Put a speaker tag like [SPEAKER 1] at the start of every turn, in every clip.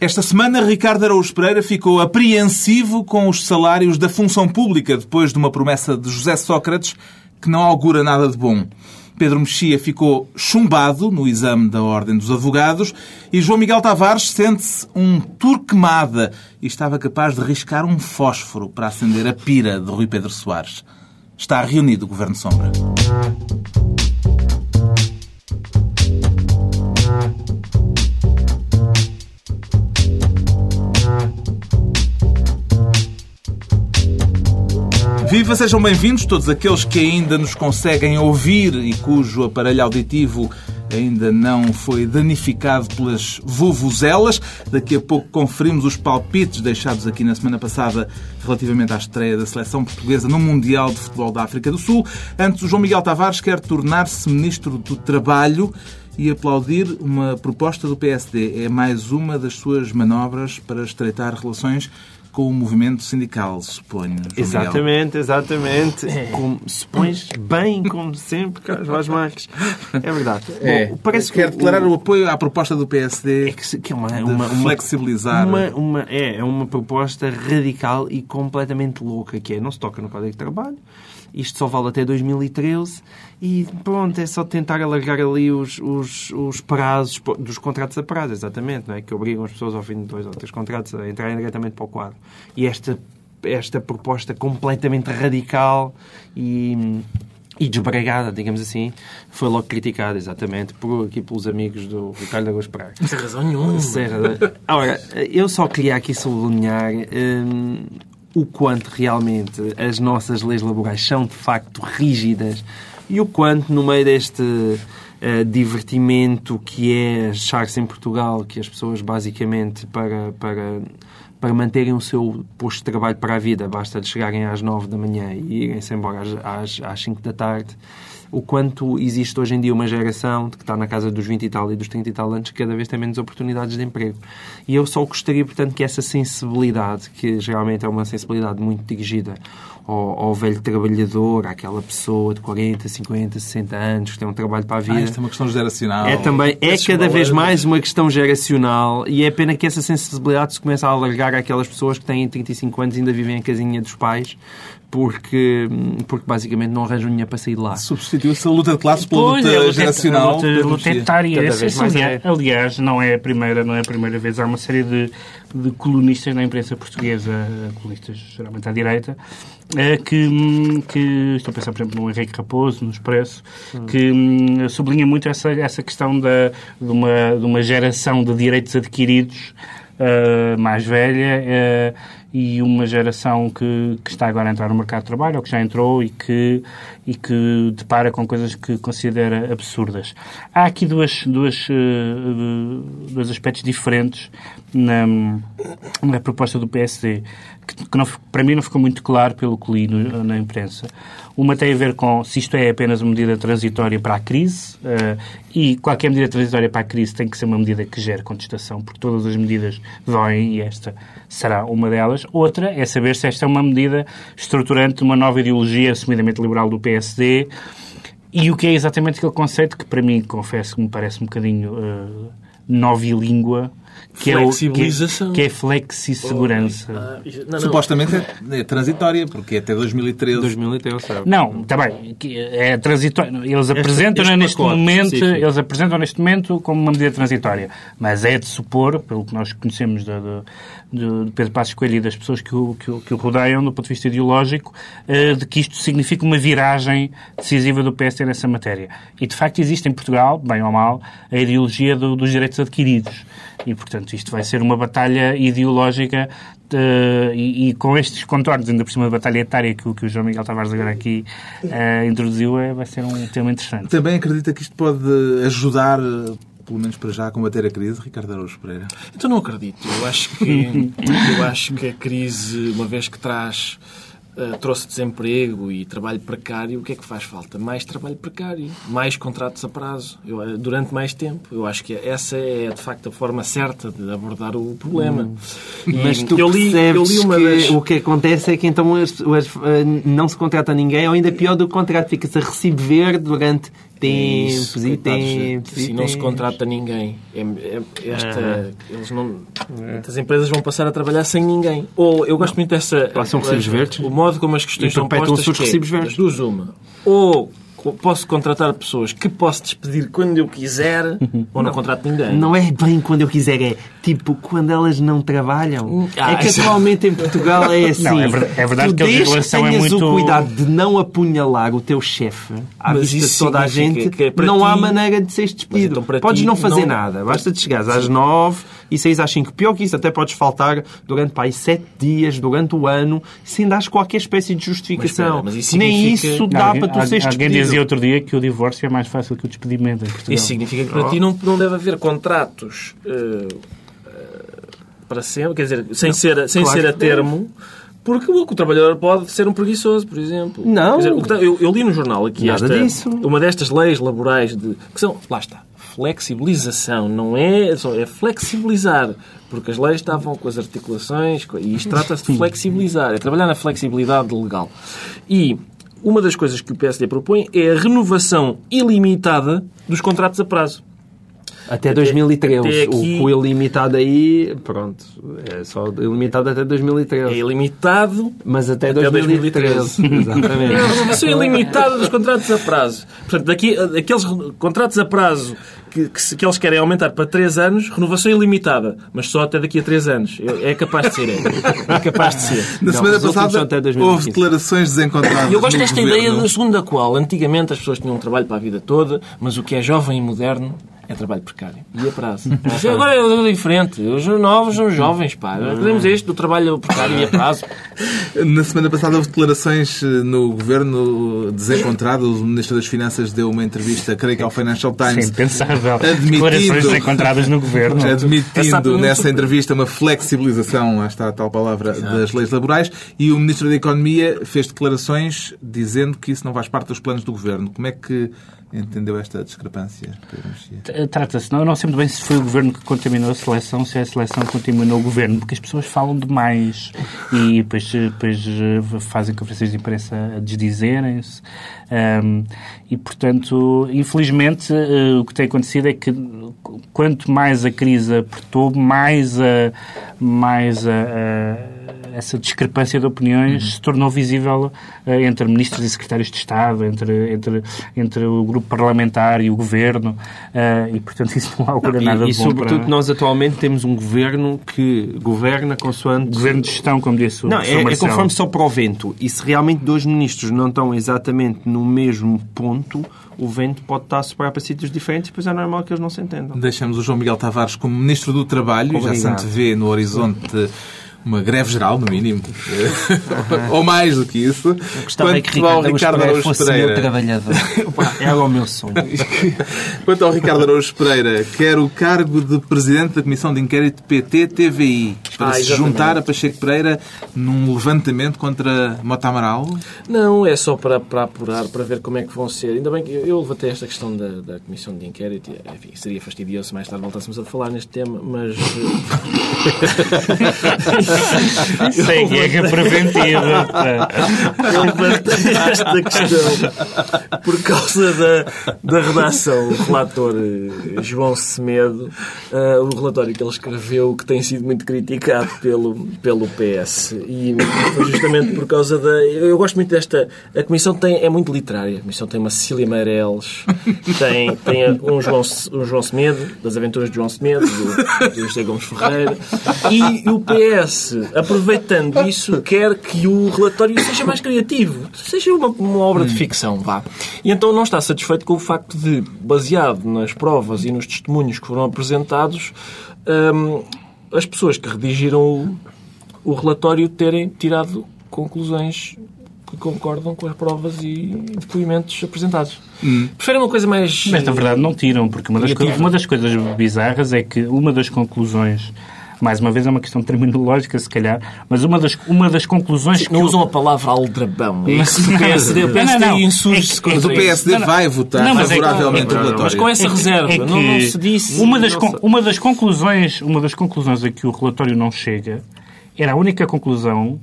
[SPEAKER 1] Esta semana, Ricardo Araújo Pereira ficou apreensivo com os salários da função pública depois de uma promessa de José Sócrates que não augura nada de bom. Pedro Mexia ficou chumbado no exame da Ordem dos Advogados e João Miguel Tavares sente-se um turquemada e estava capaz de riscar um fósforo para acender a pira de Rui Pedro Soares. Está reunido o Governo Sombra. Viva, sejam bem-vindos todos aqueles que ainda nos conseguem ouvir e cujo aparelho auditivo ainda não foi danificado pelas vuvuzelas. Daqui a pouco conferimos os palpites deixados aqui na semana passada relativamente à estreia da seleção portuguesa no Mundial de Futebol da África do Sul. Antes, o João Miguel Tavares quer tornar-se Ministro do Trabalho e aplaudir uma proposta do PSD. É mais uma das suas manobras para estreitar relações com o movimento sindical, suponho. João
[SPEAKER 2] Exatamente,
[SPEAKER 1] Miguel.
[SPEAKER 2] exatamente. Como, supões bem, como sempre, Carlos Vaz Marques. É verdade.
[SPEAKER 1] É.
[SPEAKER 2] Bom, parece
[SPEAKER 1] Quer
[SPEAKER 2] que
[SPEAKER 1] declarar
[SPEAKER 2] o,
[SPEAKER 1] o apoio à proposta do PSD
[SPEAKER 2] é que, que é uma,
[SPEAKER 1] de
[SPEAKER 2] uma, uma,
[SPEAKER 1] flexibilizar.
[SPEAKER 2] uma, uma- é, é uma proposta radical e completamente louca, que é não se toca no Código de Trabalho, isto só vale até 2013 e pronto, é só tentar alargar ali os, os, os prazos dos contratos a prazo, exatamente, não é? que obrigam as pessoas ao fim de dois ou três contratos a entrarem diretamente para o quadro. E esta, esta proposta completamente radical e e desbregada, digamos assim, foi logo criticada, exatamente, por, aqui pelos amigos do Ricardo Pereira.
[SPEAKER 3] Não tem razão nenhuma.
[SPEAKER 2] Serra. Ora, eu só queria aqui sublinhar hum, o quanto realmente as nossas leis laborais são de facto rígidas e o quanto no meio deste eh, divertimento que é achar-se em Portugal que as pessoas basicamente para, para, para manterem o seu posto de trabalho para a vida basta de chegarem às nove da manhã e irem-se embora às, às, às 5 da tarde o quanto existe hoje em dia uma geração que está na casa dos 20 e tal e dos 30 e tal anos que cada vez tem menos oportunidades de emprego. E eu só gostaria, portanto, que essa sensibilidade, que geralmente é uma sensibilidade muito dirigida ao, ao velho trabalhador, àquela pessoa de 40, 50, 60 anos que tem um trabalho para a vida.
[SPEAKER 1] Ah, isto é uma questão geracional.
[SPEAKER 2] É também, é
[SPEAKER 3] esses
[SPEAKER 2] cada vez
[SPEAKER 3] valores.
[SPEAKER 2] mais uma questão geracional e é pena que essa sensibilidade se comece a alargar àquelas pessoas que têm 35 anos e ainda vivem em casinha dos pais porque, porque basicamente não arranjam dinheiro para sair de lá.
[SPEAKER 1] Substituiu-se a luta de classes pela luta
[SPEAKER 4] é luta-
[SPEAKER 1] geracional.
[SPEAKER 4] a luta, luta etária.
[SPEAKER 2] Vez mais
[SPEAKER 4] aliás,
[SPEAKER 2] é.
[SPEAKER 4] aliás, não é a primeira, não é a primeira vez. Há uma série de, de colunistas na imprensa portuguesa, colunistas geralmente à direita, eh, que, hum, que estou a pensar, por exemplo, no Henrique Raposo, no Expresso, que hum, sublinha muito essa, essa questão da, de, uma, de uma geração de direitos adquiridos eh, mais velha eh, e uma geração que, que está agora a entrar no mercado de trabalho ou que já entrou e que, e que depara com coisas que considera absurdas. Há aqui duas, duas, eh, dois aspectos diferentes na, na proposta do PSD que, que não, para mim não ficou muito claro pelo que li no- na imprensa. Uma tem a ver com se isto é apenas uma medida transitória para a crise eh, e qualquer medida transitória para a crise tem que ser uma medida que gere contestação, porque todas as medidas doem e esta será uma delas. Outra é saber se esta é uma medida estruturante de uma nova ideologia assumidamente liberal do PSD e o que é exatamente aquele conceito que para mim, confesso, que me parece um bocadinho uh, novilíngua, que é, o, que
[SPEAKER 3] Flexibilização.
[SPEAKER 4] é, que é flexi-segurança.
[SPEAKER 3] Ah, não, não.
[SPEAKER 1] Supostamente é, é transitória, porque é até 2013.
[SPEAKER 2] 2013, sabe?
[SPEAKER 4] Não, está bem, que é transitório. Eles apresentam
[SPEAKER 3] este
[SPEAKER 4] neste
[SPEAKER 3] pacote
[SPEAKER 4] momento,
[SPEAKER 3] específico.
[SPEAKER 4] eles apresentam neste momento como uma medida transitória, mas é de supor, pelo que nós conhecemos de, de, de Pedro Passos Coelho e das pessoas que o, que o, que o rodeiam do ponto de vista ideológico, eh, de que isto significa uma viragem decisiva do PSD nessa matéria. E de facto existe em Portugal, bem ou mal, a ideologia do- dos direitos adquiridos. E, portanto, isto vai ser uma batalha ideológica eh, e, e com estes contornos, ainda por cima da batalha etária que, o- que o João Miguel Tavares agora aqui eh, introduziu, é, vai ser um tema interessante.
[SPEAKER 1] Também acredita que isto pode ajudar, pelo menos para já, a combater a crise, Ricardo Araújo Pereira?
[SPEAKER 3] Então não acredito. Eu acho que, eu acho que a crise, uma vez que traz, eh, trouxe desemprego e trabalho precário, o que é que faz falta? Mais trabalho precário, mais contratos a prazo, eu, eh, durante mais tempo. Eu acho que essa é, de facto, a forma certa de abordar o problema. E
[SPEAKER 2] Mas tu
[SPEAKER 3] eu li, eu li uma
[SPEAKER 2] que
[SPEAKER 3] das...
[SPEAKER 2] o que acontece é que então as- as- eh, não se contrata ninguém, ou ainda pior do que contrato, fica-se a recibo verde durante tempos
[SPEAKER 3] Isso,
[SPEAKER 2] e
[SPEAKER 3] coitados,
[SPEAKER 2] tempos. e
[SPEAKER 3] Assim não se contrata ninguém. É, é- esta, eles não, As empresas vão passar a trabalhar sem ninguém. Ou eu gosto muito dessa.
[SPEAKER 2] Passam recibos verdes.
[SPEAKER 3] O modo como as questões
[SPEAKER 2] E
[SPEAKER 3] são postas.
[SPEAKER 2] os
[SPEAKER 3] que é,
[SPEAKER 2] recibos verdes.
[SPEAKER 3] duas, uma. Ou posso contratar pessoas que posso despedir quando eu quiser, ou não, contrato ninguém.
[SPEAKER 2] Não é bem quando eu quiser, é tipo quando elas não trabalham.
[SPEAKER 3] Ah,
[SPEAKER 2] é que
[SPEAKER 3] isso-
[SPEAKER 2] atualmente em Portugal é assim.
[SPEAKER 4] Não, é é verdade
[SPEAKER 2] tu
[SPEAKER 4] que a
[SPEAKER 2] desde
[SPEAKER 4] legislação é
[SPEAKER 2] tenhas
[SPEAKER 4] muito-
[SPEAKER 2] o cuidado de não apunhalar o teu chefe à
[SPEAKER 3] Mas
[SPEAKER 2] vista de
[SPEAKER 3] isso
[SPEAKER 2] toda a gente,
[SPEAKER 3] que é
[SPEAKER 2] não há
[SPEAKER 3] ti-
[SPEAKER 2] maneira de seres despedido.
[SPEAKER 3] então para
[SPEAKER 2] podes
[SPEAKER 3] ti
[SPEAKER 2] não fazer
[SPEAKER 3] não-
[SPEAKER 2] nada. Basta te chegares às nove e saís às cinco. Pior que isso, até podes faltar durante pá, sete dias, durante o ano, sem dar qualquer espécie de justificação.
[SPEAKER 3] Mas espera, mas isso
[SPEAKER 2] Nem
[SPEAKER 3] significa-
[SPEAKER 2] isso
[SPEAKER 4] Não,
[SPEAKER 2] dá
[SPEAKER 4] alguém-
[SPEAKER 2] para tu seres
[SPEAKER 4] Alguém
[SPEAKER 2] despedido.
[SPEAKER 4] dizia outro dia que o divórcio é mais fácil que o despedimento em Portugal.
[SPEAKER 3] Isso significa que para ti não, não deve haver contratos eh, para sempre, quer dizer, sem ser, sem
[SPEAKER 2] Claro
[SPEAKER 3] ser a termo, porque o, o trabalhador pode ser um preguiçoso, por exemplo.
[SPEAKER 2] Não.
[SPEAKER 3] Dizer, está- eu, eu li no jornal aqui
[SPEAKER 2] Nada
[SPEAKER 3] esta,
[SPEAKER 2] disso.
[SPEAKER 3] uma destas leis laborais de, que são, lá está, flexibilização, não é, é flexibilizar, porque as leis estavam com as articulações e isto trata-se de flexibilizar, é trabalhar na flexibilidade legal. E uma das coisas que o PSD propõe é a renovação ilimitada dos contratos a prazo.
[SPEAKER 2] Até 2013.
[SPEAKER 3] até aqui-
[SPEAKER 2] O, o ilimitado aí, pronto, é só ilimitado até 2013.
[SPEAKER 3] É ilimitado
[SPEAKER 2] Mas até,
[SPEAKER 3] Até
[SPEAKER 2] 2013. Exatamente.
[SPEAKER 3] É a renovação ilimitada dos contratos a prazo. Portanto, daqui, aqueles contratos a prazo que, que, que eles querem aumentar para 3 anos, renovação ilimitada, mas só até daqui a 3 anos. É, capaz de ser, é. É capaz de ser.
[SPEAKER 1] Na
[SPEAKER 2] Não,
[SPEAKER 1] semana passada
[SPEAKER 2] são até 2015.
[SPEAKER 1] houve declarações desencontradas.
[SPEAKER 3] Eu gosto desta
[SPEAKER 1] governo.
[SPEAKER 3] ideia da segunda qual. Antigamente as pessoas tinham um trabalho para a vida toda, mas o que é jovem e moderno é trabalho precário. E a prazo. Mas agora é diferente. Os novos são jovens, pá. Queremos este do trabalho precário e a prazo.
[SPEAKER 1] Na semana passada houve declarações eh, no governo desencontradas. O Ministro das Finanças deu uma entrevista, creio que ao Financial
[SPEAKER 4] Isso é
[SPEAKER 1] Times,
[SPEAKER 4] impensável.
[SPEAKER 1] Admitindo-
[SPEAKER 4] Declarações encontradas no governo.
[SPEAKER 1] admitindo
[SPEAKER 3] Essa-
[SPEAKER 1] nessa entrevista uma flexibilização, lá está a tal palavra, das leis laborais, e o Ministro da Economia fez declarações dizendo que isso não faz parte dos planos do governo. Como é que entendeu esta discrepância, Mexia?
[SPEAKER 4] Trata-se, não, não sei muito bem se foi o governo que contaminou a seleção, se é a seleção contaminou o governo, porque as pessoas falam demais e depois, depois eh, fazem conferências de imprensa a desdizerem-se. Ahm, e, portanto, infelizmente, eh, o que tem acontecido é que quanto mais a crise apertou, mais, a, mais a, a- essa discrepância de opiniões se tornou visível eh, entre ministros e secretários de Estado, entre, entre, entre o grupo parlamentar e o governo, eh, e portanto isso não augura nada
[SPEAKER 2] E,
[SPEAKER 4] de
[SPEAKER 2] e
[SPEAKER 4] bom
[SPEAKER 2] sobretudo
[SPEAKER 4] para
[SPEAKER 2] nós atualmente temos um governo que governa consoante...
[SPEAKER 4] governo de gestão, como disse o
[SPEAKER 2] Não, é, é
[SPEAKER 4] Marcelo.
[SPEAKER 2] conforme só para o vento. E se realmente dois ministros não estão exatamente no mesmo ponto, o vento pode estar a soprar para sítios diferentes e depois é normal que eles não se entendam.
[SPEAKER 1] Deixamos o João Miguel Tavares como Ministro do Trabalho e já se
[SPEAKER 2] Obrigado.
[SPEAKER 1] antevê no horizonte uma greve geral, no mínimo. Ou mais do que isso.
[SPEAKER 2] Gostava é que
[SPEAKER 1] Quanto ao
[SPEAKER 2] Ricardo,
[SPEAKER 1] Ricardo
[SPEAKER 2] Araújo fosse meu
[SPEAKER 1] Pereira.
[SPEAKER 2] trabalhador. Opa, Era o meu sonho.
[SPEAKER 1] Quanto ao Ricardo Araújo Pereira, quer o cargo de Presidente da Comissão de Inquérito PT-TVI para
[SPEAKER 3] Ah,
[SPEAKER 1] se
[SPEAKER 3] exatamente.
[SPEAKER 1] juntar a Pacheco Pereira num levantamento contra Mota Amaral.
[SPEAKER 3] Não, é só para, para apurar, para ver como é que vão ser. Ainda bem que eu, eu levantei esta questão da, da Comissão de Inquérito. e, Enfim, seria fastidioso se mais tarde voltássemos a falar neste tema, mas... eh,
[SPEAKER 4] Sem guerra preventiva.
[SPEAKER 3] Eu levantei esta questão por causa da, da redação. O relator eh, João Semedo, eh, o relatório que ele escreveu, que tem sido muito criticado pelo, pelo PS. E foi justamente por causa da. Eu, gosto muito desta. A Comissão tem, é muito literária. A Comissão tem uma Cecília Meireles, tem, tem um, João, um João Semedo, das aventuras de João Semedo, do, do José Gomes Ferreira. E o PS, aproveitando isso, quer que o relatório seja mais criativo, seja uma, uma obra de ficção, vá. E então não está satisfeito com o facto de, baseado nas provas e nos testemunhos que foram apresentados, hum, as pessoas que redigiram o, o relatório terem tirado conclusões que concordam com as provas e depoimentos apresentados. Preferem uma coisa mais...
[SPEAKER 4] Mas na verdade não tiram, porque uma das, co- uma das coisas bizarras é que uma das conclusões, mais uma vez é uma questão terminológica se calhar, mas uma das, uma das conclusões que
[SPEAKER 3] Não
[SPEAKER 4] o-
[SPEAKER 3] usam a palavra aldrabão. É isso que o
[SPEAKER 4] Não,
[SPEAKER 3] PSD, o
[SPEAKER 4] não,
[SPEAKER 3] PSD
[SPEAKER 4] não.
[SPEAKER 3] insurge-se
[SPEAKER 4] É que-
[SPEAKER 1] Mas o
[SPEAKER 3] contra.
[SPEAKER 1] PSD
[SPEAKER 4] Não, não.
[SPEAKER 1] vai votar
[SPEAKER 4] Não, é
[SPEAKER 1] favoravelmente
[SPEAKER 4] é que-
[SPEAKER 1] o relatório.
[SPEAKER 3] Mas com essa reserva,
[SPEAKER 4] É
[SPEAKER 3] não,
[SPEAKER 4] que
[SPEAKER 3] não se disse...
[SPEAKER 4] Uma das,
[SPEAKER 3] não
[SPEAKER 4] uma das conclusões, uma das conclusões a que o relatório não chega era a única conclusão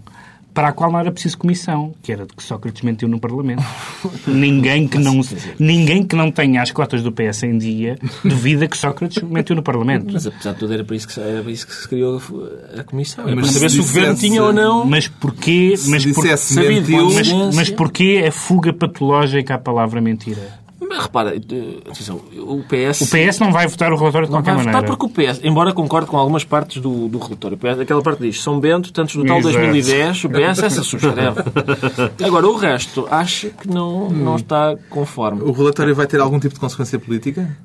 [SPEAKER 4] para a qual não era preciso comissão, que era de que Sócrates mentiu no Parlamento. ninguém, que não, ninguém que não tenha as cotas do PS em dia duvida que Sócrates mentiu no Parlamento.
[SPEAKER 3] Mas apesar de tudo era para isso que, se- era para isso que se criou a comissão.
[SPEAKER 1] Mas
[SPEAKER 3] para
[SPEAKER 1] se
[SPEAKER 3] saber se o governo tinha ou não.
[SPEAKER 4] Mas porquê, mas, por-
[SPEAKER 1] dissesse
[SPEAKER 3] sabia de
[SPEAKER 1] mentiu,
[SPEAKER 4] mas,
[SPEAKER 3] Mas-
[SPEAKER 4] mas porquê a fuga patológica à palavra mentira?
[SPEAKER 3] Mas repara, eh, atenção, o PS.
[SPEAKER 4] O PS não vai votar o relatório de
[SPEAKER 3] Não
[SPEAKER 4] qualquer
[SPEAKER 3] vai votar
[SPEAKER 4] maneira.
[SPEAKER 3] porque o PS, embora concorde com algumas partes do, do relatório, PS, aquela parte diz São Bento, tantos no tal
[SPEAKER 4] Exato.
[SPEAKER 3] 2010, o PS essa subscreve. Agora, o resto acha que não, não está conforme.
[SPEAKER 1] O relatório vai ter algum tipo de consequência política?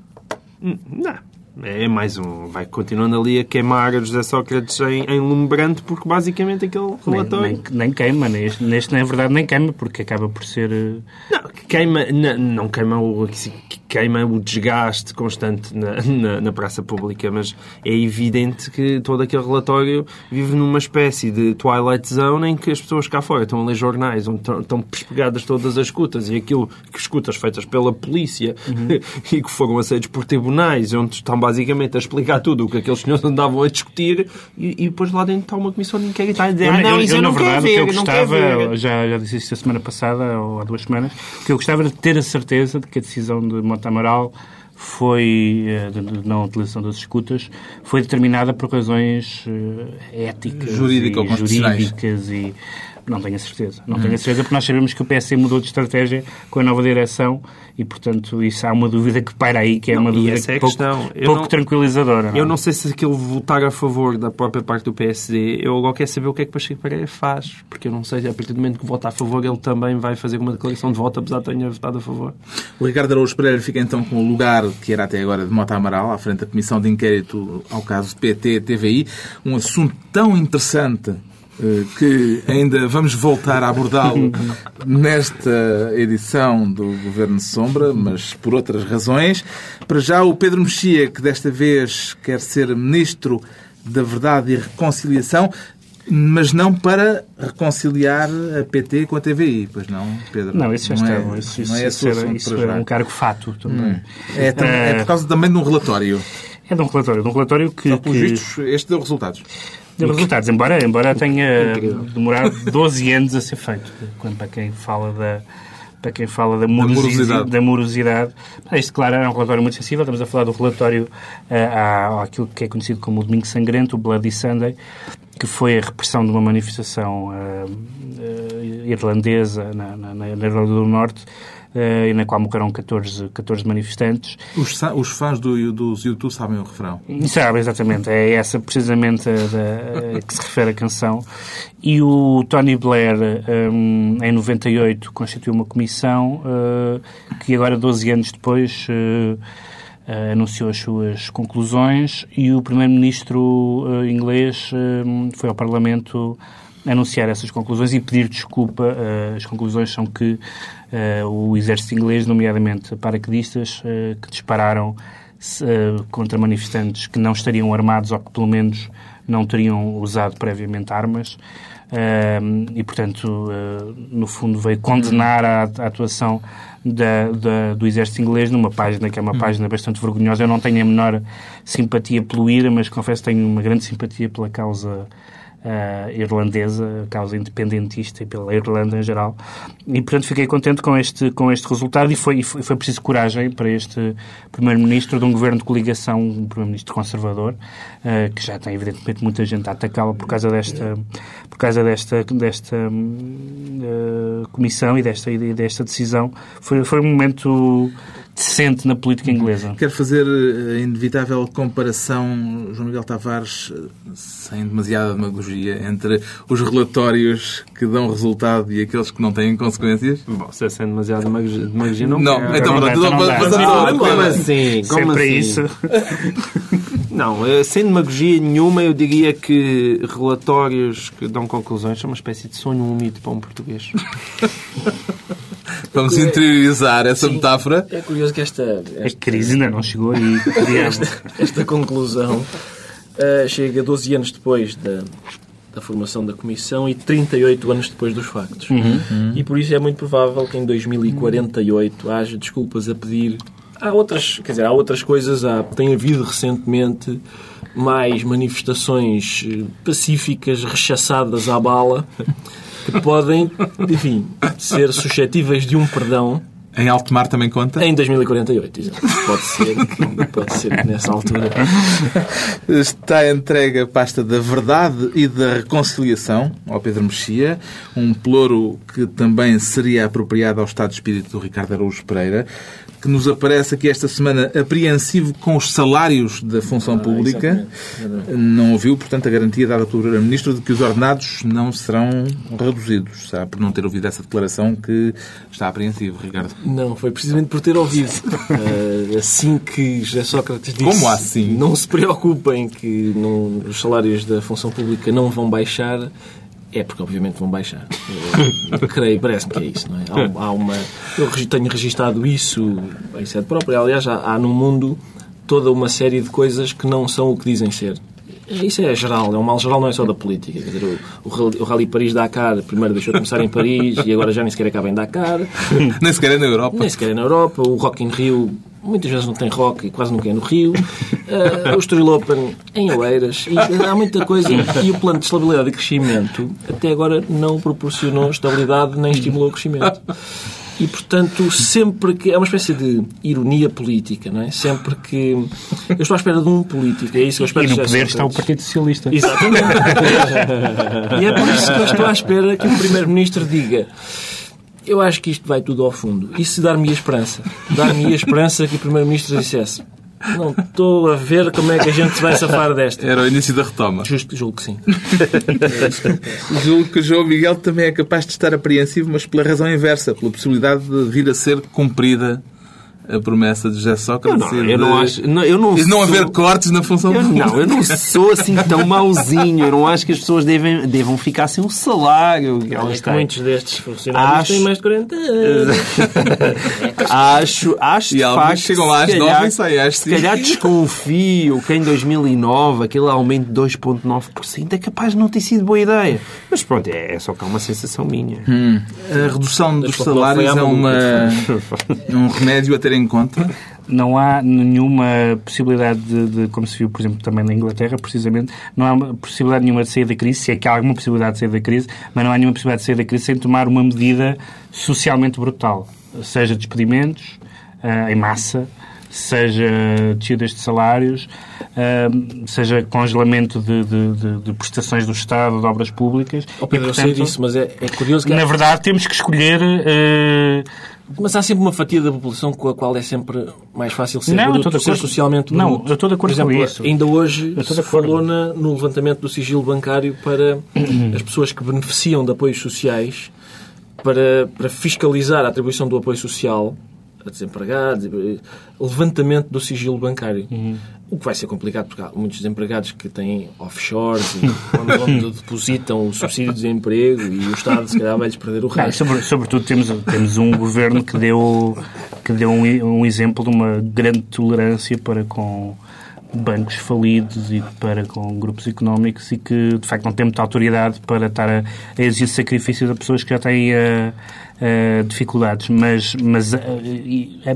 [SPEAKER 2] Não. É mais um. Vai continuando ali a queimar a José Sócrates em, em lumbrante, porque basicamente aquele
[SPEAKER 4] Nem,
[SPEAKER 2] relatório.
[SPEAKER 4] nem, nem queima, neste, neste, na verdade, nem queima, porque acaba por ser. eh,
[SPEAKER 2] Não, que queima, não, não queima o, que queima o desgaste constante na, na, na praça pública, mas é evidente que todo aquele relatório vive numa espécie de Twilight Zone em que as pessoas cá fora estão a ler jornais, onde estão, estão pespegadas todas as escutas e aquilo que escutas feitas pela polícia e que foram aceitos por tribunais, onde estão basicamente a explicar tudo o que aqueles senhores andavam a discutir e, e depois lá dentro está uma comissão de inquérito a dizer,
[SPEAKER 4] Eu,
[SPEAKER 2] ah, não,
[SPEAKER 4] eu-
[SPEAKER 2] isso
[SPEAKER 4] eu,
[SPEAKER 2] eu
[SPEAKER 4] na
[SPEAKER 2] não quero
[SPEAKER 4] verdade, o que eu
[SPEAKER 2] ver,
[SPEAKER 4] gostava,
[SPEAKER 2] ver.
[SPEAKER 4] já, já disse isso a semana passada, ou há duas semanas, que eu gostava de ter a certeza de que a decisão de Monte Amaral foi, eh, não utilização das escutas, foi determinada por razões eh, éticas
[SPEAKER 1] Jurídico
[SPEAKER 4] e jurídicas e não tenho a certeza. Não tenho a certeza porque nós sabemos que o PSD mudou de estratégia com a nova direção e, portanto, isso há uma dúvida que paira aí, que é
[SPEAKER 2] Não,
[SPEAKER 4] uma dúvida
[SPEAKER 2] é
[SPEAKER 4] pouco, pouco
[SPEAKER 2] não-
[SPEAKER 4] tranquilizadora.
[SPEAKER 2] Eu não sei se aquele votar a favor da própria parte do PSD, eu agora quero saber o que é que Pacheco Pereira faz, porque eu não sei, a partir do momento que vota a favor, ele também vai fazer uma declaração de voto, apesar de ter votado a favor.
[SPEAKER 1] O Ricardo Araújo Pereira fica então com o lugar que era até agora de Mota Amaral, à frente da Comissão de Inquérito ao caso PT-TVI. Um assunto tão interessante que ainda vamos voltar a abordá-lo nesta edição do Governo Sombra, mas por outras razões. Para já, o Pedro Mexia, que desta vez quer ser Ministro da Verdade e Reconciliação, mas não para reconciliar a PT com a TVI, pois não, Pedro?
[SPEAKER 4] Não, isso já
[SPEAKER 1] é-
[SPEAKER 4] está. isso isso,
[SPEAKER 1] não é
[SPEAKER 4] isso era, isso era um cargo fato também.
[SPEAKER 1] É, tam- é por causa também de um relatório.
[SPEAKER 4] É de um relatório, de um relatório que,
[SPEAKER 1] Só pelos
[SPEAKER 4] que
[SPEAKER 1] vistos, este deu resultados.
[SPEAKER 4] Deu resultados, embora, embora tenha demorado 12 anos a ser feito, quando para quem fala da para quem fala da morosidade, da morosidade. Isto, claro, é um relatório muito sensível. Estamos a falar do relatório à- àquilo que é conhecido como o Domingo Sangrento, o Bloody Sunday, que foi a repressão de uma manifestação eh, eh, irlandesa na, na, na Irlanda do Norte, e na qual morreram 14, 14 manifestantes.
[SPEAKER 1] Os, os fãs do, dos YouTube sabem o refrão.
[SPEAKER 4] Sabe, exatamente. É essa precisamente a, da- a que se refere a canção. E o Tony Blair, hum, em 98, constituiu uma comissão uh, que agora, 12 anos depois, uh, uh, anunciou as suas conclusões e o primeiro-ministro uh, inglês hum, foi ao Parlamento anunciar essas conclusões e pedir desculpa. Uh, as conclusões são que uh, o exército inglês, nomeadamente paraquedistas, uh, que dispararam contra manifestantes que não estariam armados ou que, pelo menos, não teriam usado previamente armas. Eh, e, portanto, no fundo, veio condenar a, a atuação da- da- do exército inglês numa página que é uma página bastante vergonhosa. Eu não tenho a menor simpatia pelo IRA, mas confesso que tenho uma grande simpatia pela causa eh, irlandesa, causa independentista e pela Irlanda em geral. E, portanto, fiquei contente com este, com este resultado e foi, e foi, foi preciso coragem para este Primeiro-Ministro de um governo de coligação, um Primeiro-Ministro conservador, eh, que já tem, evidentemente, muita gente a atacá-lo por causa desta, por causa desta, desta eh, comissão e desta, e desta decisão. Foi, foi um momento decente na política inglesa.
[SPEAKER 1] Quero fazer eh, a inevitável comparação, João Miguel Tavares, eh, sem demasiada demagogia, entre os relatórios que dão resultado e aqueles que não têm consequências?
[SPEAKER 2] Bom, se é sem demasiado demagogia, não
[SPEAKER 1] Não,
[SPEAKER 2] quero.
[SPEAKER 1] então pronto,
[SPEAKER 4] então
[SPEAKER 1] mas-
[SPEAKER 2] Ah,
[SPEAKER 1] mas-
[SPEAKER 2] como assim? Como
[SPEAKER 4] Sempre
[SPEAKER 2] assim?
[SPEAKER 4] isso.
[SPEAKER 2] Não, eh, sem demagogia nenhuma, eu diria que relatórios que dão conclusões são uma espécie de sonho úmido para um português.
[SPEAKER 1] Vamos interiorizar essa metáfora.
[SPEAKER 3] É curioso que esta,
[SPEAKER 4] A crise ainda não chegou aí. Diabo.
[SPEAKER 3] esta conclusão eh, chega 12 anos depois da, da formação da Comissão e 38 anos depois dos factos. E por isso é muito provável que em 2048 haja desculpas a pedir. Há outras, quer dizer, há outras coisas. Há, tem havido recentemente mais manifestações eh, pacíficas rechaçadas à bala. que podem, enfim, ser suscetíveis de um perdão
[SPEAKER 1] Em alto mar também conta?
[SPEAKER 3] em 2048. exato. Pode ser que, pode ser que nessa altura.
[SPEAKER 1] Está entregue a pasta da verdade e da reconciliação ao Pedro Mexia, um ploro que também seria apropriado ao estado de espírito do Ricardo Araújo Pereira, que nos aparece aqui esta semana apreensivo com os salários da função pública. Não ouviu, portanto, a garantia dada pelo Primeiro-Ministro de que os ordenados não serão reduzidos. Será por não ter ouvido essa declaração que está apreensivo, Ricardo.
[SPEAKER 3] Não, foi precisamente por ter ouvido. Eh, assim que José Sócrates disse...
[SPEAKER 1] Como assim?
[SPEAKER 3] Não se preocupem que não- os salários da função pública não vão baixar. É porque, obviamente, vão baixar. Eu creio, parece-me que é isso, não é? Há, há uma... Eu tenho registado isso em sede própria. Aliás, há, há no mundo toda uma série de coisas que não são o que dizem ser. Isso é geral, é um mal geral, não é só da política. Quer dizer, o, o Rally Paris-Dakar primeiro deixou de começar em Paris e agora já nem sequer acaba em Dakar.
[SPEAKER 1] Nem sequer é na Europa.
[SPEAKER 3] Nem sequer é na Europa. O Rock in Rio muitas vezes não tem rock e quase nunca é no Rio. Eh, o Estoril Open em Oeiras. E há muita coisa. E o plano de estabilidade e crescimento até agora não proporcionou estabilidade nem estimulou o crescimento. E, portanto, sempre que... É uma espécie de ironia política, não é? Sempre que... Eu estou à espera de um político. É isso que eu espero
[SPEAKER 4] E no poder está o. Partido Socialista.
[SPEAKER 3] Exatamente. e é por isso que eu estou à espera que o Primeiro-Ministro diga eu acho que isto vai tudo ao fundo. Isso dar-me a esperança. Dar-me a esperança que o Primeiro-Ministro dissesse não estou a ver como é que a gente se vai safar desta.
[SPEAKER 1] Era o início da retoma.
[SPEAKER 3] Justo, julgo que sim.
[SPEAKER 1] Julgo que o João Miguel também é capaz de estar apreensivo, mas pela razão inversa, pela possibilidade de vir a ser cumprida a promessa de José
[SPEAKER 2] Eu
[SPEAKER 1] Sócrates.
[SPEAKER 2] não,
[SPEAKER 1] e
[SPEAKER 2] eu
[SPEAKER 1] de-
[SPEAKER 2] não acho. Não, eu não
[SPEAKER 1] e não
[SPEAKER 2] sou-
[SPEAKER 1] haver cortes na função
[SPEAKER 2] Eu,
[SPEAKER 1] pública.
[SPEAKER 2] não, eu não sou assim tão mauzinho. Eu não acho que as pessoas devem, devam ficar sem o salário que elas
[SPEAKER 3] É
[SPEAKER 2] têm.
[SPEAKER 3] muitos destes funcionários
[SPEAKER 2] Acho-
[SPEAKER 3] têm mais de 40 anos.
[SPEAKER 2] Acho, acho
[SPEAKER 1] E
[SPEAKER 2] de
[SPEAKER 1] alguns
[SPEAKER 2] facto,
[SPEAKER 1] chegam lá às
[SPEAKER 2] se
[SPEAKER 1] nove
[SPEAKER 2] calhar-
[SPEAKER 1] e saem às
[SPEAKER 2] Se calhar desconfio que em 2009 aquele aumento de 2,9% é capaz de não ter sido boa ideia. Mas pronto, é, é só que é uma sensação minha.
[SPEAKER 1] A redução dos salários é, uma, um remédio a ter em conta.
[SPEAKER 4] Não há nenhuma possibilidade de, de, como se viu, por exemplo, também na Inglaterra, precisamente, não há possibilidade nenhuma de sair da crise, se é que há alguma possibilidade de sair da crise, mas não há nenhuma possibilidade de sair da crise sem tomar uma medida socialmente brutal. Seja despedimentos ah, em massa, seja descidas de salários, seja congelamento de, de- de- de prestações do Estado, de obras públicas.
[SPEAKER 3] Oh, Pedro,
[SPEAKER 4] E,
[SPEAKER 3] eu sei
[SPEAKER 4] portanto,
[SPEAKER 3] disso, mas é, é curioso que...
[SPEAKER 4] Na verdade, temos que escolher. ah,
[SPEAKER 3] Mas há sempre uma fatia da população com a qual é sempre mais fácil ser
[SPEAKER 4] Não,
[SPEAKER 3] bruto, ser socialmente
[SPEAKER 4] Não,
[SPEAKER 3] bruto.
[SPEAKER 4] eu estou de acordo
[SPEAKER 3] exemplo,
[SPEAKER 4] com isso.
[SPEAKER 3] Ainda hoje se falou na- no levantamento do sigilo bancário para as pessoas que beneficiam de apoios sociais para, para fiscalizar a atribuição do apoio social a desempregados, levantamento do sigilo bancário.
[SPEAKER 4] Uhum.
[SPEAKER 3] O que vai ser complicado, porque há muitos desempregados que têm offshores e onde, depositam o subsídio de desemprego e o Estado, se calhar, vai-lhes perder o resto.
[SPEAKER 4] sobre- sobretudo temos, temos um governo que deu, que deu um, um exemplo de uma grande tolerância para com bancos falidos e para com grupos económicos e que de facto não tem muita autoridade para estar a, a exigir sacrifícios a pessoas que já têm eh, eh, dificuldades. Mas, mas eh,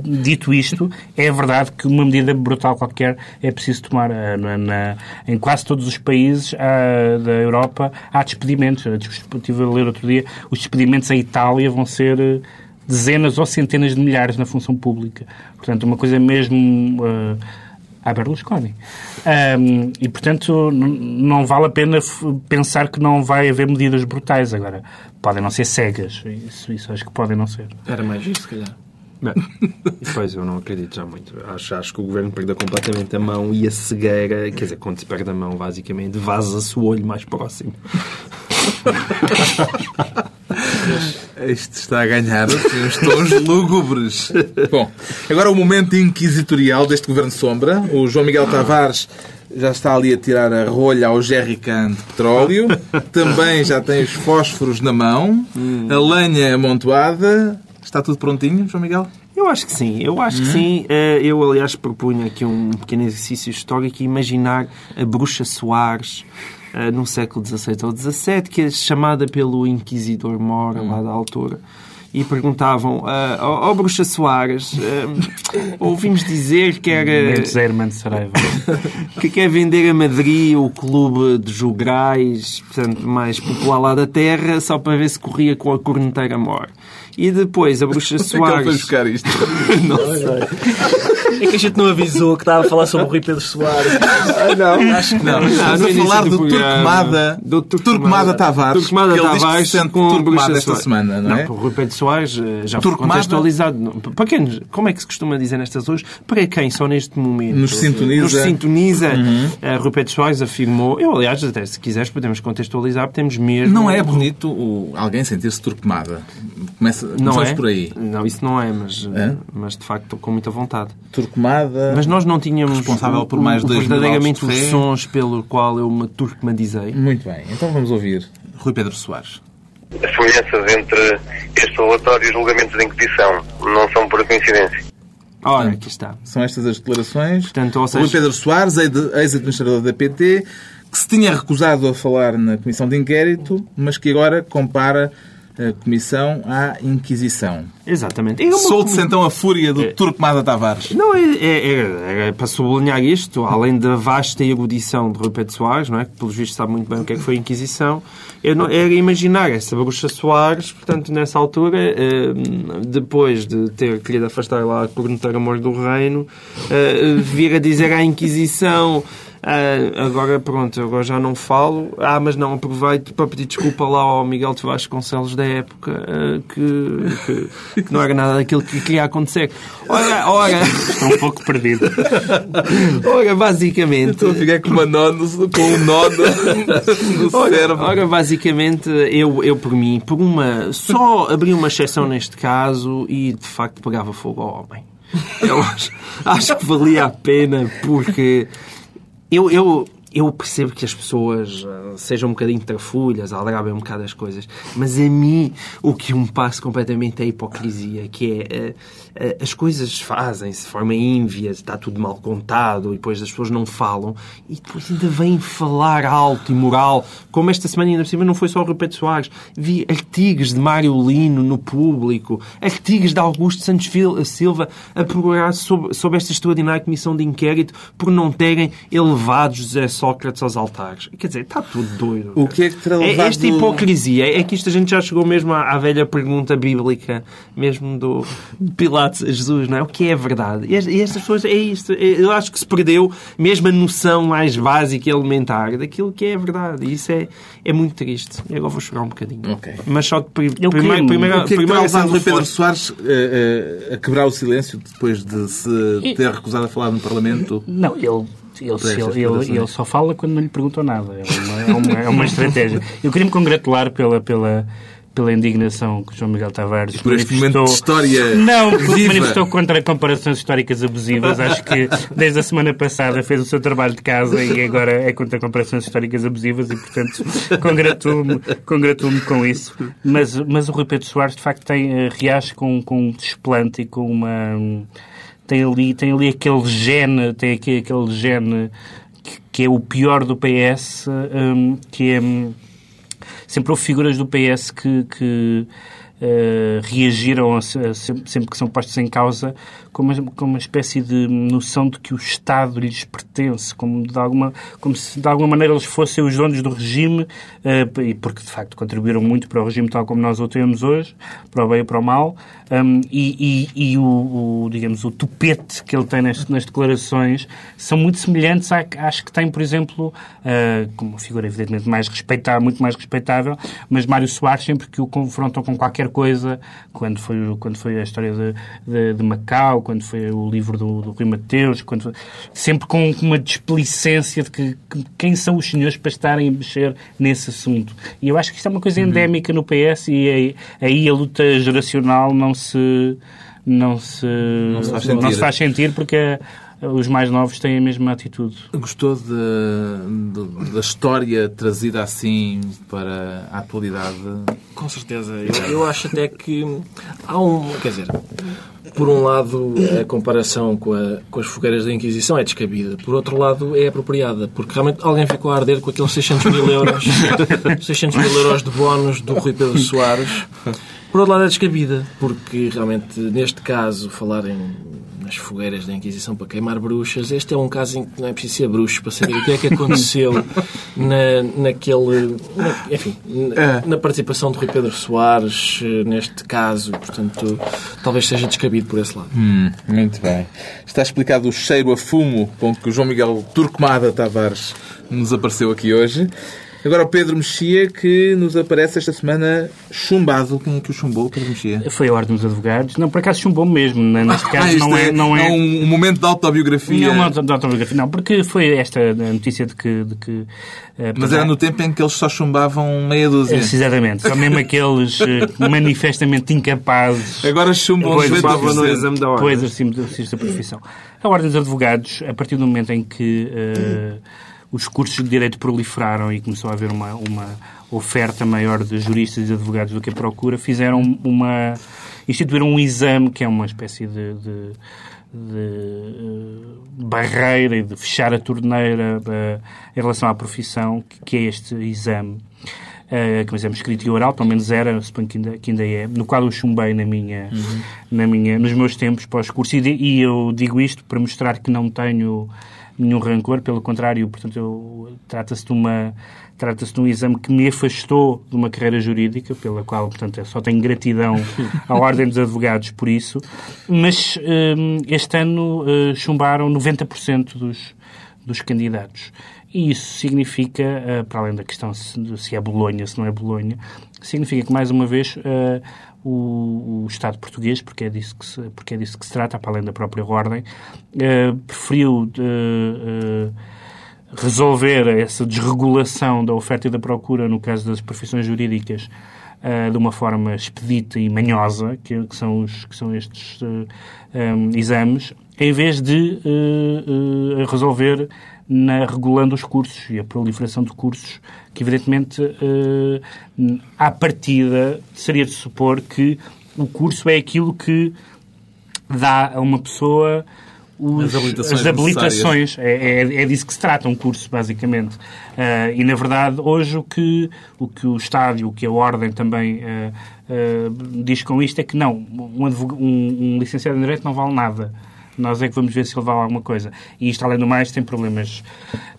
[SPEAKER 4] dito isto, é verdade que uma medida brutal qualquer é preciso tomar. Eh, na- na- em quase todos os países ah, da Europa há despedimentos. Eu estive a ler outro dia, os despedimentos em Itália vão ser dezenas ou centenas de milhares na função pública. Portanto, uma coisa mesmo uh, à Berlusconi. Ahm, e, portanto, não vale a pena pensar que não vai haver medidas brutais. Agora, podem não ser cegas. Isso, isso acho que podem não ser.
[SPEAKER 3] Era mais isso, se calhar.
[SPEAKER 2] Bem, pois eu não acredito já muito. Acho, acho que o governo perdeu completamente a mão e a cegueira. Quer dizer, quando se perde a mão, basicamente, vaza-se o olho mais próximo.
[SPEAKER 1] Isto está a ganhar uns tons lúgubres. Bom, agora o momento inquisitorial deste Governo Sombra. O João Miguel Tavares já está ali a tirar a rolha ao jerrycan de petróleo. Também já tem os fósforos na mão. A lenha amontoada. Está tudo prontinho, João Miguel?
[SPEAKER 2] Eu acho que sim, eu acho que sim. Eh, Eu, aliás, propunha aqui um pequeno exercício histórico e imaginar a bruxa Soares eh, no século XVII ou XVII, que é chamada pelo Inquisidor Mora, lá da altura. e perguntavam ao, ao Bruxa Soares, ah, ouvimos dizer que era que quer vender a Madrid o clube de jograis, portanto, mais popular lá da terra, só para ver se corria com a corneteira mor. E depois a Bruxa
[SPEAKER 1] Onde é
[SPEAKER 2] Soares...
[SPEAKER 1] buscar isto?
[SPEAKER 3] É que a gente não avisou que estava a falar sobre o Rui Pedro Soares.
[SPEAKER 2] não,
[SPEAKER 3] Acho que
[SPEAKER 1] Não,
[SPEAKER 3] não.
[SPEAKER 1] estamos a falar
[SPEAKER 2] do
[SPEAKER 1] do. Turquemada,
[SPEAKER 2] Do Turquemada.
[SPEAKER 1] Tavares.
[SPEAKER 2] Turquemada Tavares
[SPEAKER 1] se
[SPEAKER 2] com
[SPEAKER 1] Turquemada
[SPEAKER 2] Bruxa
[SPEAKER 1] esta
[SPEAKER 2] Soares.
[SPEAKER 1] semana, não é?
[SPEAKER 2] o Rui Pedro Soares eh, já foi contextualizado. Não, Para quem, como é que se costuma dizer nestas horas? Para quem só neste momento
[SPEAKER 1] Nos sintoniza.
[SPEAKER 2] nos sintoniza
[SPEAKER 1] Uhum.
[SPEAKER 2] eh, Rui Pedro Soares afirmou, eu aliás, até se quiseres podemos contextualizar, temos mesmo...
[SPEAKER 1] Não é bonito o- alguém sentir-se Turquemada. Começa,
[SPEAKER 2] Não é?
[SPEAKER 1] por aí.
[SPEAKER 2] Não, isso não é, mas,
[SPEAKER 1] É?
[SPEAKER 2] mas de facto estou com muita vontade.
[SPEAKER 1] Turquemada.
[SPEAKER 2] Mas nós não tínhamos
[SPEAKER 1] Responsável por mais
[SPEAKER 2] o,
[SPEAKER 1] dois
[SPEAKER 2] verdadeiramente os sons pelo qual eu me turcmadizei.
[SPEAKER 1] Muito bem. Então vamos ouvir Rui Pedro Soares.
[SPEAKER 5] As semelhanças entre este relatório e os julgamentos de Inquisição não são por coincidência.
[SPEAKER 2] Ora, aqui está.
[SPEAKER 1] São estas as declarações.
[SPEAKER 2] Portanto, ou seja-
[SPEAKER 1] Rui Pedro Soares, ex-administrador da PT, que se tinha recusado a falar na comissão de inquérito, mas que agora compara comissão à Inquisição.
[SPEAKER 2] Exatamente. É
[SPEAKER 1] Solte-se então a fúria
[SPEAKER 2] É.
[SPEAKER 1] do Turquemada Tavares.
[SPEAKER 2] Não, é, é- é- é para sublinhar isto, além da vasta erudição de Rui Pedro Soares, não é? que pelos vistos sabe muito bem o que é que foi a Inquisição, não, era imaginar essa bruxa Soares, portanto, nessa altura, eh, depois de ter querido afastar lá a corneteira amor do reino, eh, vir a dizer à Inquisição ah, agora pronto, agora já não falo. Ah, mas não, aproveito para pedir desculpa lá ao Miguel de Vasconcelos da época ah, que, que, que não era nada daquilo que queria acontecer. Ora, ora,
[SPEAKER 4] Estou um pouco perdido.
[SPEAKER 2] ora basicamente.
[SPEAKER 1] Estou a ficar com, uma nó no, com um nó no, no
[SPEAKER 2] Ora,
[SPEAKER 1] cérebro.
[SPEAKER 2] ora, basicamente, eu, eu por mim, por uma, só abri uma exceção neste caso e de facto pegava fogo ao homem. Eu acho, acho que valia a pena porque eu, eu, eu percebo que as pessoas ah, sejam um bocadinho trafulhas, aldrabem um bocado as coisas, mas a mim o que me passa completamente é a hipocrisia, que é ah, ah, as coisas fazem-se de forma ínvia, está tudo mal contado e depois as pessoas não falam e depois ainda vêm falar alto e moral, como esta semana ainda por cima não foi só o Rui Soares, vi artigos de Mário Lino no público, artigos de Augusto Santos Silva a procurar sobre, sobre esta extraordinária comissão de inquérito por não terem elevado José Sócrates aos altares. Quer dizer, está tudo doido.
[SPEAKER 1] O que é que terá
[SPEAKER 2] É
[SPEAKER 1] levado...
[SPEAKER 2] esta hipocrisia. É que isto a gente já chegou mesmo à, à velha pergunta bíblica, mesmo do Pilatos a Jesus, não é? O que é a verdade? E es- e estas pessoas, é isto. É- Eu acho que se perdeu mesmo a noção mais básica e elementar daquilo que é a verdade. E isso é, é muito triste. E agora vou chorar um bocadinho.
[SPEAKER 1] Ok.
[SPEAKER 2] Mas só que pri- primeiro,
[SPEAKER 4] queria-
[SPEAKER 2] primeiro,
[SPEAKER 1] O que é que terá
[SPEAKER 2] primeiro
[SPEAKER 1] levado Rui Pedro
[SPEAKER 2] forte.
[SPEAKER 1] Soares eh, eh, a quebrar o silêncio depois de se ter recusado a falar no Parlamento?
[SPEAKER 4] Não, ele, ele,
[SPEAKER 1] estas
[SPEAKER 4] ele, ele,
[SPEAKER 1] declarações.
[SPEAKER 4] ele só fala quando não lhe perguntam nada. É uma, é uma, é uma estratégia. Eu queria me congratular pela, pela, pela indignação que João Miguel Tavares
[SPEAKER 1] Por este momento de história
[SPEAKER 4] Não, porque
[SPEAKER 1] viva.
[SPEAKER 4] manifestou contra comparações históricas abusivas. Acho que desde a semana passada fez o seu trabalho de casa e agora é contra comparações históricas abusivas e, portanto, congratulo-me congratulo com isso. Mas, mas o Rui Pedro Soares, de facto, tem, eh, reage com, com um desplante e com uma... Tem ali, tem ali aquele gene, tem aqui aquele gene que, que é o pior do PS, hum, que é... hum, sempre houve figuras do PS que, que eh, reagiram a a sempre, que são postos em causa com uma, com uma espécie de noção de que o Estado lhes pertence, como, de alguma, como se de alguma maneira eles fossem os donos do regime, eh, e porque de facto contribuíram muito para o regime tal como nós o temos hoje, para o bem e para o mal, um, e, e- e o, o, digamos, o tupete que ele tem nas, nas declarações são muito semelhantes à, às que tem, por exemplo, eh, como uma figura evidentemente mais respeitável, muito mais respeitável, mas Mário Soares, sempre que o confrontam com qualquer coisa, quando foi, quando foi a história de, de, de Macau, quando foi o livro do, do Rui Mateus, quando foi- sempre com uma displicência de que, que- quem são os senhores para estarem a mexer nesse assunto. E eu acho que isto é uma coisa endémica no PS e aí, aí a luta geracional não se não se, não
[SPEAKER 1] se faz sentir.
[SPEAKER 4] não se faz sentir porque os mais novos têm a mesma atitude.
[SPEAKER 1] Gostou de- de- da história trazida assim para a atualidade?
[SPEAKER 3] Com certeza. Eu, eu acho até que há um. Quer dizer, por um lado, a comparação com, a- com as fogueiras da Inquisição é descabida. Por outro lado, é apropriada. Porque realmente alguém ficou a arder com aqueles 600 mil euros, 600 mil euros de bónus do Rui Pedro Soares. Por outro lado, é descabida, porque realmente, neste caso, falarem nas fogueiras da Inquisição para queimar bruxas, este é um caso em que não é preciso ser bruxo para saber o que é que aconteceu na, naquele. na- enfim, na, na participação de Rui Pedro Soares, eh, neste caso, portanto, talvez seja descabido por esse lado.
[SPEAKER 1] Hum, muito bem. Está explicado o cheiro a fumo com que o João Miguel Turcomada Tavares nos apareceu aqui hoje. Agora o Pedro Mexia, que nos aparece esta semana chumbado. Quem é que o chumbou, Pedro Mexia?
[SPEAKER 4] Foi a Ordem dos Advogados. Não, por acaso chumbou mesmo. né? Neste caso
[SPEAKER 1] isto
[SPEAKER 4] não é... Não é...
[SPEAKER 1] um, um momento de autobiografia.
[SPEAKER 4] Não, não, autobiografia, não, porque foi esta a notícia de que... De que eh,
[SPEAKER 1] Mas era no tempo em que eles só chumbavam meia dúzia.
[SPEAKER 4] Exatamente. Só mesmo aqueles eh, manifestamente incapazes
[SPEAKER 1] Agora chumbam
[SPEAKER 2] Pois,
[SPEAKER 1] 90%.
[SPEAKER 2] estava no exame da ordem.
[SPEAKER 4] Pois, exercício da profissão. A Ordem dos Advogados, a partir do momento em que eh, os cursos de Direito proliferaram e começou a haver uma, uma oferta maior de juristas e advogados do que a procura, fizeram uma... instituíram um exame que é uma espécie de... de de eh, barreira e de fechar a torneira eh, em relação à profissão, que, que é este exame uh, que é um exame escrito e oral, pelo menos era, suponho que ainda, que ainda é, no qual eu chumbei na minha, na minha, nos meus tempos pós-curso. E, e eu digo isto para mostrar que não tenho nenhum rancor, pelo contrário, portanto, trata-se de uma trata-se de um exame que me afastou de uma carreira jurídica, pela qual, portanto, só tenho gratidão à Ordem dos Advogados por isso, mas hum, este ano eh, chumbaram 90% dos, dos candidatos. E isso significa, eh, para além da questão se é Bolonha, se não é Bolonha, significa que, mais uma vez, eh, o, o Estado português, porque é, disso que se, porque é disso que se trata, para além da própria ordem, eh, preferiu eh, eh, resolver essa desregulação da oferta e da procura no caso das profissões jurídicas de uma forma expedita e manhosa, que, que são, os, que são estes exames, em vez de resolver na, regulando os cursos e a proliferação de cursos, que evidentemente, eh, à partida, seria de supor que o curso é aquilo que dá a uma pessoa os-
[SPEAKER 1] As habilitações
[SPEAKER 4] as habilitações. É, é, é disso que se trata um curso, basicamente. Ah, e, na verdade, hoje o que o, que o Estado, o que a Ordem também ah, ah, diz com isto é que não, um, um- um licenciado em Direito não vale nada. Nós é que vamos ver se ele vale alguma coisa. E isto, além do mais, tem problemas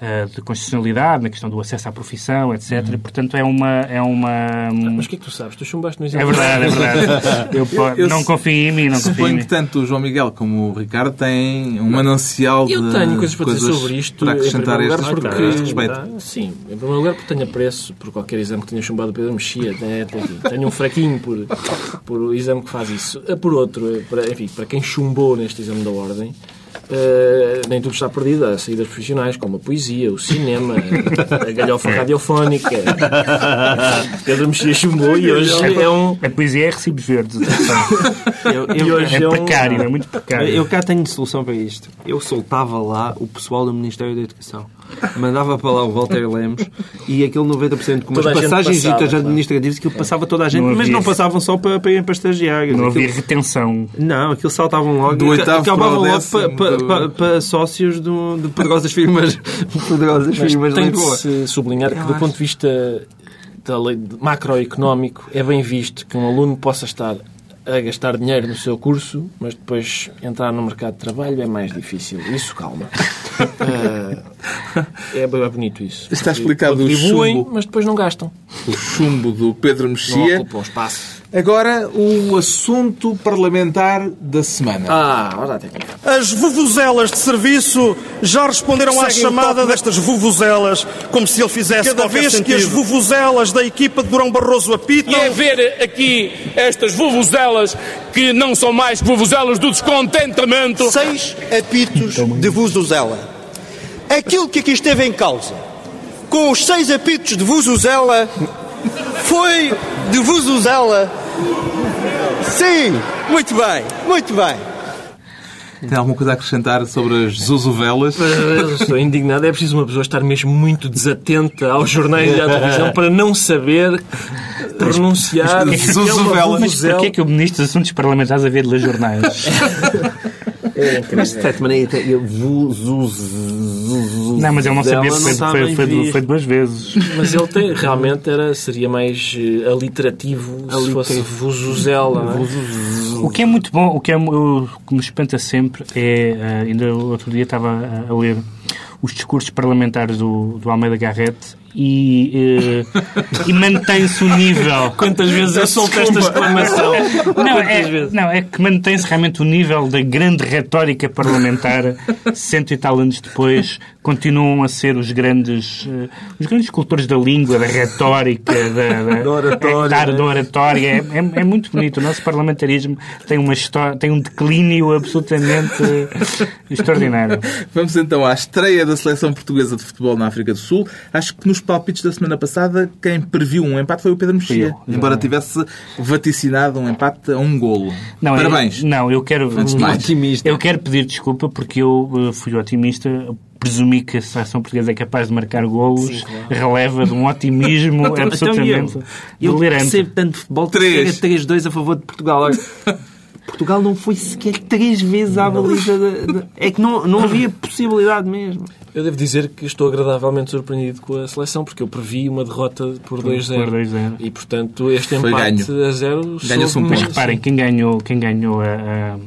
[SPEAKER 4] ah, de constitucionalidade, na questão do acesso à profissão, etc.
[SPEAKER 1] Uhum.
[SPEAKER 4] Portanto, é uma... É uma
[SPEAKER 3] Mas o que é que tu sabes? Tu chumbaste no exame.
[SPEAKER 4] é verdade, é verdade. Eu,
[SPEAKER 1] Eu
[SPEAKER 4] não confio em mim, não confio em
[SPEAKER 1] Suponho
[SPEAKER 4] mim.
[SPEAKER 1] que tanto o João Miguel como o Ricardo têm um manancial
[SPEAKER 3] Eu
[SPEAKER 1] de
[SPEAKER 3] tenho coisas para dizer sobre isto.
[SPEAKER 1] para acrescentar a
[SPEAKER 3] em
[SPEAKER 1] este,
[SPEAKER 3] lugar,
[SPEAKER 1] a este
[SPEAKER 3] porque,
[SPEAKER 1] respeito.
[SPEAKER 3] Sim, em primeiro lugar porque tenho apreço por qualquer exame que tenha chumbado o Pedro Mexia. né? Tenho- Tenho um fraquinho por, por o exame que faz isso. Ah, Por outro, eh, para, enfim, para quem chumbou neste exame da Ordem, eh, nem tudo está perdido. Há saídas profissionais como a poesia, o cinema, a galhofa radiofónica. Pedro Mexia chumbou e hoje é um...
[SPEAKER 4] A poesia é recibos verdes. atenção.
[SPEAKER 2] Eu,
[SPEAKER 3] E
[SPEAKER 2] eu,
[SPEAKER 3] hoje
[SPEAKER 4] É
[SPEAKER 3] é um-
[SPEAKER 4] precário, é muito precário.
[SPEAKER 2] eu cá tenho solução para isto. Eu soltava lá o pessoal do Ministério da Educação. Mandava para lá o Walter Lemos e aquele 90% com umas passagens
[SPEAKER 3] passava, claro.
[SPEAKER 2] administrativas que passava toda a gente,
[SPEAKER 4] Não
[SPEAKER 2] mas
[SPEAKER 4] havia
[SPEAKER 2] não passavam só para, para irem para estagiários.
[SPEAKER 4] Não
[SPEAKER 2] Aquilo-
[SPEAKER 4] havia retenção.
[SPEAKER 2] Não, aquilo saltavam logo
[SPEAKER 1] Do
[SPEAKER 2] e
[SPEAKER 1] oitavo
[SPEAKER 2] acabavam logo para, para, para- para sócios do, de poderosas firmas, poderosas
[SPEAKER 3] Mas
[SPEAKER 2] firmas
[SPEAKER 3] tem de se sublinhar que, do ponto de vista da lei de- macroeconómico, é bem visto que um aluno possa estar a gastar dinheiro no seu curso, mas depois entrar no mercado de trabalho é mais difícil. Isso calma. É, é bonito isso.
[SPEAKER 1] Está explicado o chumbo.
[SPEAKER 3] mas depois não gastam.
[SPEAKER 1] O chumbo do Pedro
[SPEAKER 3] Não
[SPEAKER 1] Mexia.
[SPEAKER 3] ocupam espaço.
[SPEAKER 1] Agora, o assunto parlamentar da semana.
[SPEAKER 3] Ah, olha a técnica.
[SPEAKER 6] As vuvuzelas de serviço já responderam à
[SPEAKER 7] Seguem
[SPEAKER 6] chamada destas vuvuzelas, como se ele fizesse
[SPEAKER 7] Cada
[SPEAKER 6] qualquer
[SPEAKER 7] vez que
[SPEAKER 6] sentido.
[SPEAKER 7] as
[SPEAKER 6] vuvuzelas da equipa de Durão Barroso apitam...
[SPEAKER 8] E é ver aqui estas vuvuzelas que não são mais que vuvuzelas do descontentamento.
[SPEAKER 7] seis apitos de vuvuzela. Aquilo que aqui esteve em causa, com os seis apitos de vuvuzela, foi de vuvuzela. Sim, muito bem, muito bem.
[SPEAKER 1] Tem alguma coisa a acrescentar sobre as zuzuvelas?
[SPEAKER 3] Eu estou indignado. É preciso uma pessoa estar mesmo muito desatenta aos jornais e à televisão para não saber pronunciar o que é uma
[SPEAKER 1] Zuzuvela.
[SPEAKER 4] Mas porquê é que o Ministro dos Assuntos Parlamentares a ver de ler jornais?
[SPEAKER 2] Mas de certa maneira, eu vou
[SPEAKER 4] Não, mas ele não sabia,
[SPEAKER 2] Ela
[SPEAKER 4] foi,
[SPEAKER 2] está
[SPEAKER 4] foi, foi, duas vezes.
[SPEAKER 3] Mas ele tem, realmente era, seria mais eh, aliterativo se fosse Vuzuzela. é?
[SPEAKER 4] O que é muito bom, o que, é, o que me espanta sempre é, eh, ainda outro dia estava a, a ler os discursos parlamentares do, do Almeida Garrett e, eh, e mantém-se o nível.
[SPEAKER 3] Quantas vezes eu soltei esta exclamação?
[SPEAKER 4] Não é, não, é que mantém-se realmente o nível da grande retórica parlamentar, cento e tal anos depois, continuam a ser os grandes, eh, os grandes escultores da língua, da retórica, da, da,
[SPEAKER 2] Da oratória,
[SPEAKER 4] da,
[SPEAKER 2] né?
[SPEAKER 4] da oratória. É, é- é muito bonito. O nosso parlamentarismo tem, uma história, tem um declínio absolutamente eh, extraordinário.
[SPEAKER 1] Vamos então à estreia da seleção portuguesa de futebol na África do Sul. Acho que nos palpites da semana passada, quem previu um empate foi o Pedro Mexia,
[SPEAKER 4] eu,
[SPEAKER 1] embora tivesse vaticinado um empate a um golo.
[SPEAKER 4] Não, eu-
[SPEAKER 1] Parabéns.
[SPEAKER 4] não, eu quero.
[SPEAKER 1] Antes de mais.
[SPEAKER 2] Otimista.
[SPEAKER 4] Eu quero pedir desculpa porque eu eh, fui otimista. Presumi que a seleção portuguesa é capaz de marcar golos, releva de um otimismo
[SPEAKER 2] Então,
[SPEAKER 4] absolutamente
[SPEAKER 2] eu, eu
[SPEAKER 4] delirante.
[SPEAKER 2] percebo tanto futebol que
[SPEAKER 1] Três.
[SPEAKER 2] sequer é 3-2 a favor de Portugal. Portugal não foi sequer três vezes à baliza. de- de- É que não, não havia possibilidade mesmo.
[SPEAKER 3] Eu devo dizer que estou agradavelmente surpreendido com a seleção, porque eu previ uma derrota por 2-0.
[SPEAKER 4] Por 2-0.
[SPEAKER 3] E, portanto, este
[SPEAKER 1] Foi
[SPEAKER 3] empate
[SPEAKER 1] ganho.
[SPEAKER 3] a 0
[SPEAKER 1] Ganha-se um
[SPEAKER 3] soube-me-
[SPEAKER 4] Mas
[SPEAKER 1] ponto.
[SPEAKER 4] reparem, quem ganhou, quem ganhou a, a-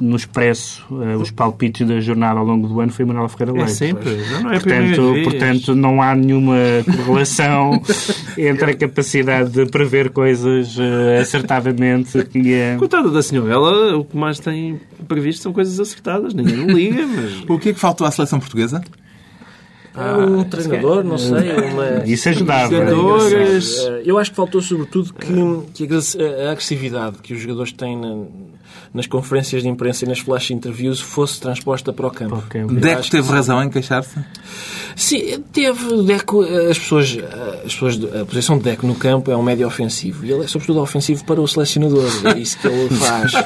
[SPEAKER 4] no Expresso eh, os palpites da jornada ao longo do ano foi Manuel Ferreira
[SPEAKER 2] É
[SPEAKER 4] Leite.
[SPEAKER 2] sempre. Não, não é
[SPEAKER 4] Portanto, portanto, não há nenhuma correlação entre a capacidade de prever coisas eh, acertadamente e a...
[SPEAKER 2] Coitada da senhora, ela o que mais tem previsto são coisas acertadas. Ninguém liga, mas.
[SPEAKER 1] O que é que faltou à seleção portuguesa?
[SPEAKER 3] Ah, um treinador, não sei. Uma...
[SPEAKER 4] Isso ajudava.
[SPEAKER 2] Jogadores.
[SPEAKER 3] Eh, Eu acho que faltou sobretudo que, que a a agressividade que os jogadores têm na- nas conferências de imprensa e nas flash interviews fosse transposta para o campo.
[SPEAKER 1] Deco
[SPEAKER 3] acho que
[SPEAKER 1] teve razão em queixar-se?
[SPEAKER 3] Sim, teve Deco, as pessoas, as pessoas, a posição de Deco no campo é um médio ofensivo e ele é sobretudo ofensivo para o selecionador, é isso que ele faz.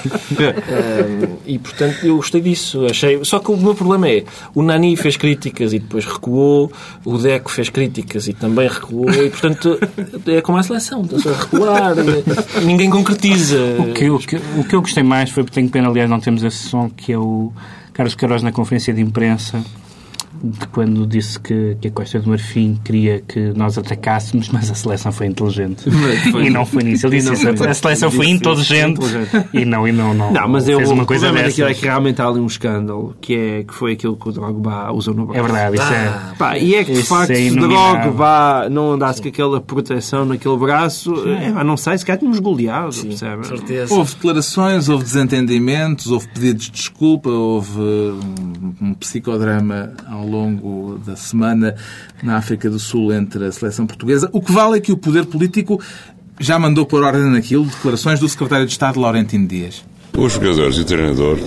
[SPEAKER 3] Um, e portanto eu gostei disso, achei. Só que o meu problema é, o Nani fez críticas e depois recuou, o Deco fez críticas e também recuou, e portanto é como a seleção, a recuar, ninguém concretiza.
[SPEAKER 4] O que, o, que, o que eu gostei mais foi, porque tenho pena, aliás, não temos esse som, que é o Carlos Queiroz na conferência de imprensa, de quando disse que, que a Costa do Marfim queria que nós atacássemos, mas a seleção foi inteligente. e não foi nisso. Ele disse
[SPEAKER 2] não
[SPEAKER 4] isso.
[SPEAKER 2] foi.
[SPEAKER 4] A seleção foi inteligente
[SPEAKER 2] inteligente.
[SPEAKER 4] e não, e não, não,
[SPEAKER 2] Não, mas eu,
[SPEAKER 4] fez uma coisa
[SPEAKER 2] o problema daquilo é
[SPEAKER 4] dessas.
[SPEAKER 2] que realmente há ali um escândalo, que, é, que foi aquilo que o Drogba usou no braço.
[SPEAKER 4] É verdade, isso é...
[SPEAKER 2] Pá, e é que de
[SPEAKER 4] Isso
[SPEAKER 2] facto
[SPEAKER 4] é
[SPEAKER 2] se
[SPEAKER 4] inominável.
[SPEAKER 2] Drogba não andasse com aquela proteção naquele braço, é, não sei, se calhar tínhamos goleado, percebe?
[SPEAKER 3] Com certeza.
[SPEAKER 1] Houve declarações, houve desentendimentos, houve pedidos de desculpa, houve um, um psicodrama ao longo da semana na África do Sul entre a seleção portuguesa. O que vale é que o poder político já mandou pôr ordem naquilo, declarações do secretário de Estado, Laurentino Dias.
[SPEAKER 9] Os jogadores e o treinador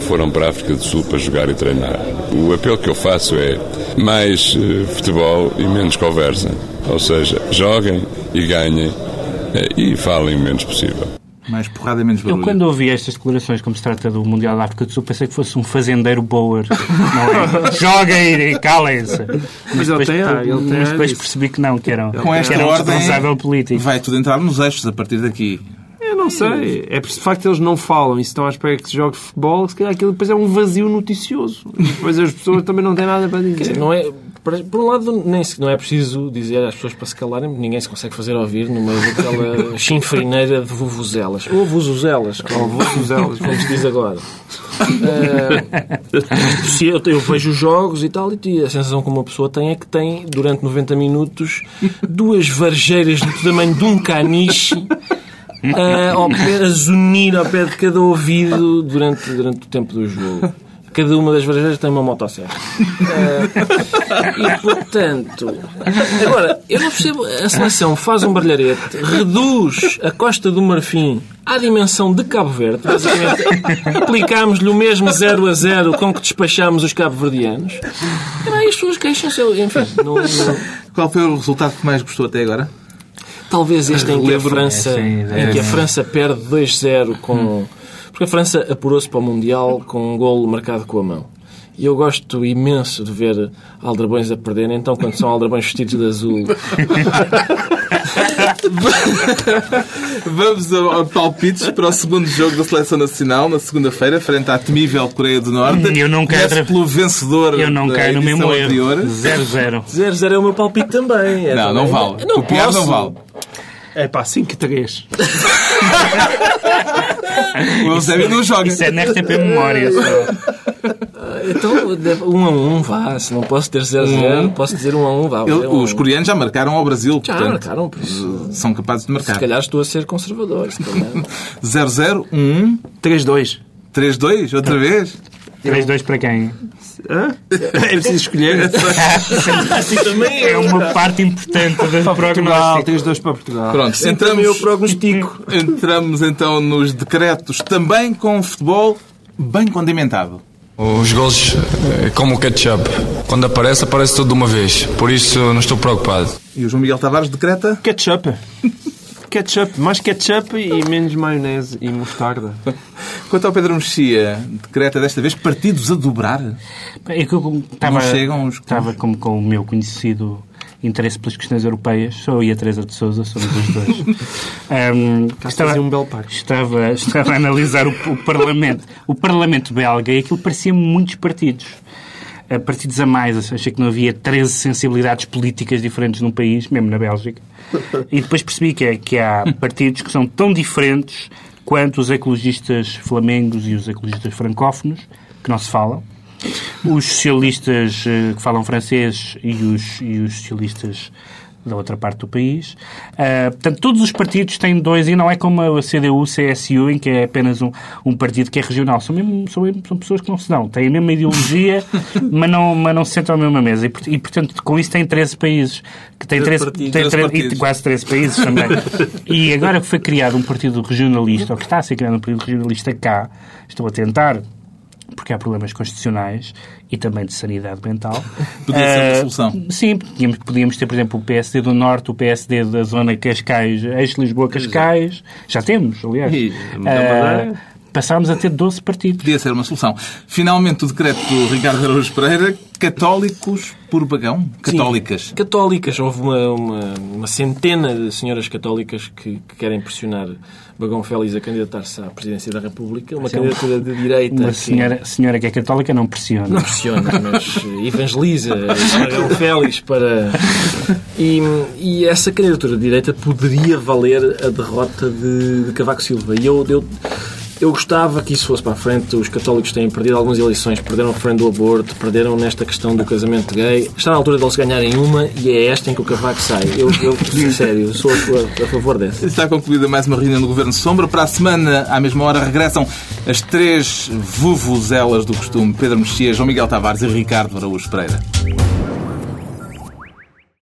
[SPEAKER 9] foram para a África do Sul para jogar e treinar. O apelo que eu faço é mais eh, futebol e menos conversa. Ou seja, joguem e ganhem eh, e falem o menos possível.
[SPEAKER 1] Mais porrada e menos
[SPEAKER 4] Eu,
[SPEAKER 1] barulho.
[SPEAKER 4] quando ouvi estas declarações, como se trata do Mundial da África do Sul, pensei que fosse um fazendeiro Boer. É? Joguem e calem-se.
[SPEAKER 2] Mas ele
[SPEAKER 4] depois,
[SPEAKER 2] tem ele
[SPEAKER 4] mas depois percebi que não, que era,
[SPEAKER 1] Com
[SPEAKER 4] que
[SPEAKER 1] esta
[SPEAKER 4] era um
[SPEAKER 1] ordem,
[SPEAKER 4] responsável político.
[SPEAKER 1] vai tudo entrar nos eixos a partir daqui.
[SPEAKER 2] Eu não sei. É por de facto eles não falam e se estão à espera que se jogue futebol, se calhar aquilo depois é um vazio noticioso. E depois as pessoas também não têm nada para dizer.
[SPEAKER 3] dizer, não é, por um lado, nem se- não é preciso dizer às pessoas para se calarem, ninguém se consegue fazer ouvir no meio daquela chinfrineira de vuvuzelas. Ou vuvuzelas, ou vuvuzelas, como se diz agora. Se eu, eu vejo os jogos e tal, e a sensação que uma pessoa tem é que tem, durante 90 minutos, duas varjeiras do tamanho de um caniche a, ao pé, a zunir ao pé de cada ouvido durante, durante o tempo do jogo. Cada uma das varejeiras tem uma motosserra. Eh, e, portanto... Agora, eu não percebo... A seleção faz um barulharete, reduz a Costa do Marfim à dimensão de Cabo Verde. Basicamente, aplicámos-lhe o mesmo 0 a 0 com que despachámos os cabo-verdianos. E as pessoas queixam-se. Enfim, não- não,
[SPEAKER 1] Qual foi o resultado que mais gostou até agora?
[SPEAKER 3] Talvez este em que a França,
[SPEAKER 4] É, sim, é.
[SPEAKER 3] em que a França perde 2-0 com. Porque a França apurou-se para o Mundial com um golo marcado com a mão. E eu gosto imenso de ver aldrabões a perderem, então quando são aldrabões vestidos de azul.
[SPEAKER 1] Vamos ao, ao palpites para o segundo jogo da Seleção Nacional, na segunda-feira, frente à temível Coreia do Norte.
[SPEAKER 4] Eu não quero-
[SPEAKER 1] pelo vencedor
[SPEAKER 4] Eu não caio no mesmo erro.
[SPEAKER 1] anterior.
[SPEAKER 4] 0-0.
[SPEAKER 3] 0-0 é o meu palpite também. É
[SPEAKER 1] Não,
[SPEAKER 3] também.
[SPEAKER 1] não vale.
[SPEAKER 3] Não
[SPEAKER 1] Copiar não
[SPEAKER 3] posso.
[SPEAKER 1] vale.
[SPEAKER 2] É pá, 5-3.
[SPEAKER 1] O Eusébio não joga.
[SPEAKER 4] Isso é na RTP Memória. Só.
[SPEAKER 3] Então, deve- 1 a 1 vá. Se não posso ter 0 a 0, posso dizer 1 a 1 vá.
[SPEAKER 1] Ele-
[SPEAKER 3] É um-
[SPEAKER 1] os coreanos já marcaram ao Brasil,
[SPEAKER 3] Já
[SPEAKER 1] portanto,
[SPEAKER 3] marcaram, por isso.
[SPEAKER 1] são capazes de
[SPEAKER 3] Se
[SPEAKER 1] marcar.
[SPEAKER 3] calhar estou a ser conservador. Se calhar.
[SPEAKER 1] 0-0, 1-1,
[SPEAKER 2] 3-2.
[SPEAKER 1] 3-2, outra vez.
[SPEAKER 4] 3-2 para quem?
[SPEAKER 2] Hã? É preciso escolher.
[SPEAKER 3] assim também
[SPEAKER 4] É uma parte importante do
[SPEAKER 2] Portugal,
[SPEAKER 4] prognóstico.
[SPEAKER 2] 3-2 para Portugal.
[SPEAKER 1] Pronto, entramos,
[SPEAKER 3] eu prognostico.
[SPEAKER 1] entramos então nos decretos, também com futebol bem condimentado.
[SPEAKER 10] Os gols é como o ketchup. Quando aparece, aparece tudo de uma vez. Por isso não estou preocupado.
[SPEAKER 1] E o João Miguel Tavares decreta
[SPEAKER 2] Ketchup. Ketchup. Mais ketchup e menos maionese e mostarda.
[SPEAKER 1] Quanto ao Pedro Mexia, decreta desta vez partidos a dobrar.
[SPEAKER 4] É que eu estava,
[SPEAKER 1] chegam os-
[SPEAKER 4] estava como com o meu conhecido interesse pelas questões europeias. Sou eu e a Teresa de Souza, somos os dois. Ahm, estava,
[SPEAKER 2] um belo par.
[SPEAKER 4] estava, estava a analisar o, o Parlamento. O Parlamento belga e aquilo parecia muitos partidos. Partidos a mais. Achei que não havia 13 sensibilidades políticas diferentes num país, mesmo na Bélgica. E depois percebi que, é- que há partidos que são tão diferentes quanto os ecologistas flamengos e os ecologistas francófonos, que não se falam. Os socialistas eh, que falam francês e os, e os socialistas da outra parte do país. Ah, portanto, todos os partidos têm dois, e não é como a CDU, CSU, em que é apenas um, um partido que é regional. São, mesmo, são, são pessoas que não se dão. Têm a mesma ideologia, mas não, mas não se sentam à mesma mesa. E, e, portanto, com isso tem 13 países. Que tem 13,
[SPEAKER 1] partidos.
[SPEAKER 4] tem
[SPEAKER 1] 13
[SPEAKER 4] tre- e
[SPEAKER 1] partidos.
[SPEAKER 4] quase 13 países também. e agora que foi criado um partido regionalista, ou que está a ser criado um partido regionalista cá, estou a tentar porque há problemas constitucionais e também de sanidade mental.
[SPEAKER 1] Podia ser uma
[SPEAKER 4] Eh,
[SPEAKER 1] solução.
[SPEAKER 4] Sim, podíamos, podíamos ter, por exemplo, o PSD do Norte, o PSD da zona Cascais, ex-Lisboa-Cascais. Já temos, aliás.
[SPEAKER 2] E Madeira?
[SPEAKER 4] Passámos a ter 12 partidos.
[SPEAKER 1] Podia ser uma solução. Finalmente, o decreto do Ricardo Araújo Pereira, católicos por bagão? Católicas.
[SPEAKER 3] Sim, católicas. Houve uma, uma, uma centena de senhoras católicas que, que querem pressionar Bagão Félix a candidatar-se à presidência da República. Uma
[SPEAKER 4] Mas é
[SPEAKER 3] candidatura de direita.
[SPEAKER 4] Uma
[SPEAKER 3] que
[SPEAKER 4] senhora, senhora que é católica não pressiona.
[SPEAKER 3] Não pressiona, mas evangeliza Bagão Félix para... E, e essa candidatura de direita poderia valer a derrota de, de Cavaco Silva. E eu... eu eu gostava que isso fosse para a frente. Os católicos têm perdido algumas eleições, perderam o referendo do aborto, perderam nesta questão do casamento gay. Está na altura deles ganharem uma e é esta em que o Cavaco sai. Eu, eu sério, sou a, a favor dessa.
[SPEAKER 1] Está concluída mais uma reunião do Governo Sombra. Para a semana, à mesma hora, regressam as três vuvuzelas do costume. Pedro Mexia, João Miguel Tavares e Ricardo Araújo Pereira.